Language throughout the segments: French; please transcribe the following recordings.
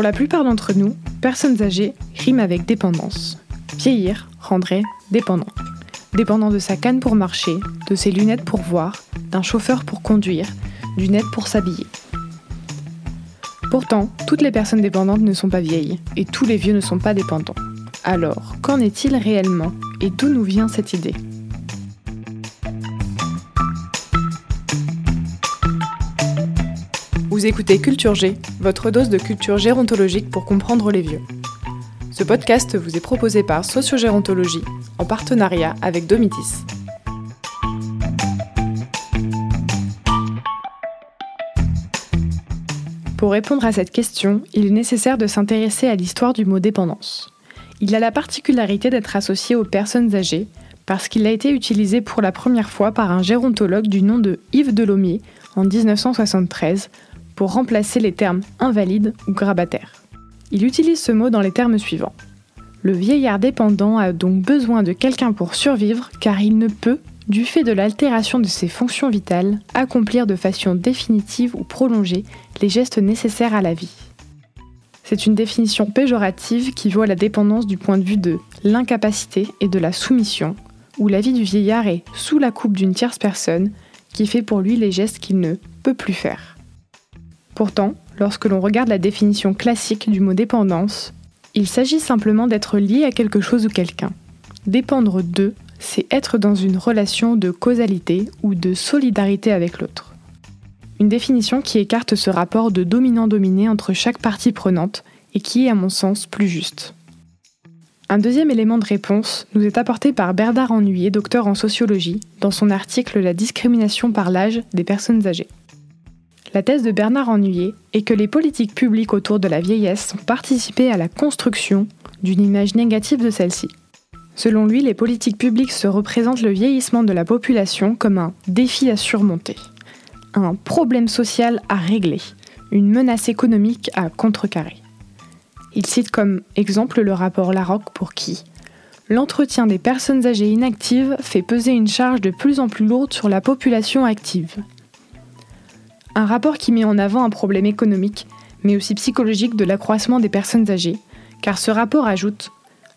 Pour la plupart d'entre nous, personnes âgées riment avec dépendance. Vieillir rendrait dépendant. Dépendant de sa canne pour marcher, de ses lunettes pour voir, d'un chauffeur pour conduire, d'une aide pour s'habiller. Pourtant, toutes les personnes dépendantes ne sont pas vieilles, et tous les vieux ne sont pas dépendants. Alors, qu'en est-il réellement, et d'où nous vient cette idée? Vous écoutez Culture G, votre dose de culture gérontologique pour comprendre les vieux. Ce podcast vous est proposé par Sociogérontologie en partenariat avec Domitis. Pour répondre à cette question, il est nécessaire de s'intéresser à l'histoire du mot dépendance. Il a la particularité d'être associé aux personnes âgées parce qu'il a été utilisé pour la première fois par un gérontologue du nom de Yves Delomier en 1973 remplacer les termes invalide ou grabataire. Il utilise ce mot dans les termes suivants. Le vieillard dépendant a donc besoin de quelqu'un pour survivre car il ne peut, du fait de l'altération de ses fonctions vitales, accomplir de façon définitive ou prolongée les gestes nécessaires à la vie. C'est une définition péjorative qui voit la dépendance du point de vue de l'incapacité et de la soumission, où la vie du vieillard est sous la coupe d'une tierce personne qui fait pour lui les gestes qu'il ne peut plus faire. Pourtant, lorsque l'on regarde la définition classique du mot dépendance, il s'agit simplement d'être lié à quelque chose ou quelqu'un. Dépendre d'eux, c'est être dans une relation de causalité ou de solidarité avec l'autre. Une définition qui écarte ce rapport de dominant-dominé entre chaque partie prenante et qui est à mon sens plus juste. Un deuxième élément de réponse nous est apporté par Bernard Ennuyé, docteur en sociologie, dans son article La discrimination par l'âge des personnes âgées. La thèse de Bernard Ennuyé est que les politiques publiques autour de la vieillesse ont participé à la construction d'une image négative de celle-ci. Selon lui, les politiques publiques se représentent le vieillissement de la population comme un défi à surmonter, un problème social à régler, une menace économique à contrecarrer. Il cite comme exemple le rapport Larocque pour qui L'entretien des personnes âgées inactives fait peser une charge de plus en plus lourde sur la population active. Un rapport qui met en avant un problème économique, mais aussi psychologique de l'accroissement des personnes âgées, car ce rapport ajoute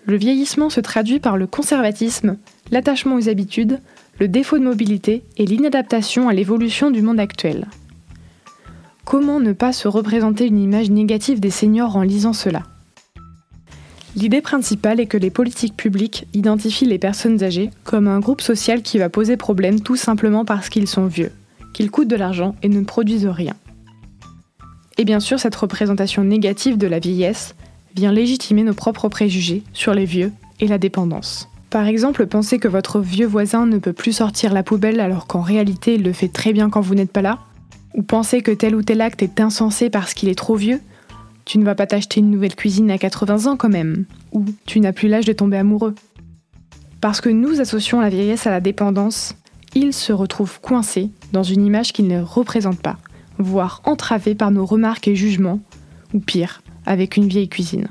Le vieillissement se traduit par le conservatisme, l'attachement aux habitudes, le défaut de mobilité et l'inadaptation à l'évolution du monde actuel. Comment ne pas se représenter une image négative des seniors en lisant cela? L'idée principale est que les politiques publiques identifient les personnes âgées comme un groupe social qui va poser problème tout simplement parce qu'ils sont vieux qu'ils coûtent de l'argent et ne produisent rien. Et bien sûr, cette représentation négative de la vieillesse vient légitimer nos propres préjugés sur les vieux et la dépendance. Par exemple, penser que votre vieux voisin ne peut plus sortir la poubelle alors qu'en réalité il le fait très bien quand vous n'êtes pas là Ou penser que tel ou tel acte est insensé parce qu'il est trop vieux Tu ne vas pas t'acheter une nouvelle cuisine à 80 ans quand même Ou tu n'as plus l'âge de tomber amoureux Parce que nous associons la vieillesse à la dépendance, il se retrouve coincé dans une image qu'il ne représente pas, voire entravé par nos remarques et jugements, ou pire, avec une vieille cuisine.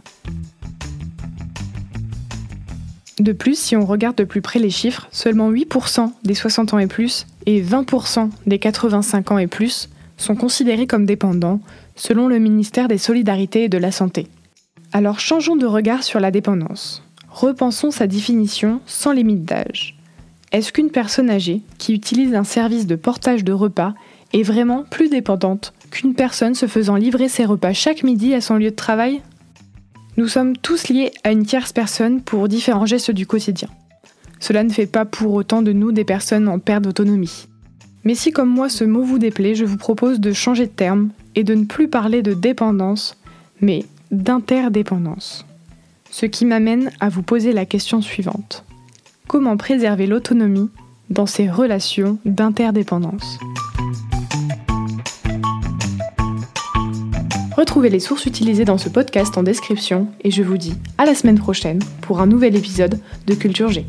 De plus, si on regarde de plus près les chiffres, seulement 8% des 60 ans et plus et 20% des 85 ans et plus sont considérés comme dépendants, selon le ministère des Solidarités et de la Santé. Alors changeons de regard sur la dépendance. Repensons sa définition sans limite d'âge. Est-ce qu'une personne âgée qui utilise un service de portage de repas est vraiment plus dépendante qu'une personne se faisant livrer ses repas chaque midi à son lieu de travail? Nous sommes tous liés à une tierce personne pour différents gestes du quotidien. Cela ne fait pas pour autant de nous des personnes en perte d'autonomie. Mais si comme moi ce mot vous déplaît, je vous propose de changer de terme et de ne plus parler de dépendance, mais d'interdépendance. Ce qui m'amène à vous poser la question suivante comment préserver l'autonomie dans ces relations d'interdépendance. Retrouvez les sources utilisées dans ce podcast en description et je vous dis à la semaine prochaine pour un nouvel épisode de Culture G.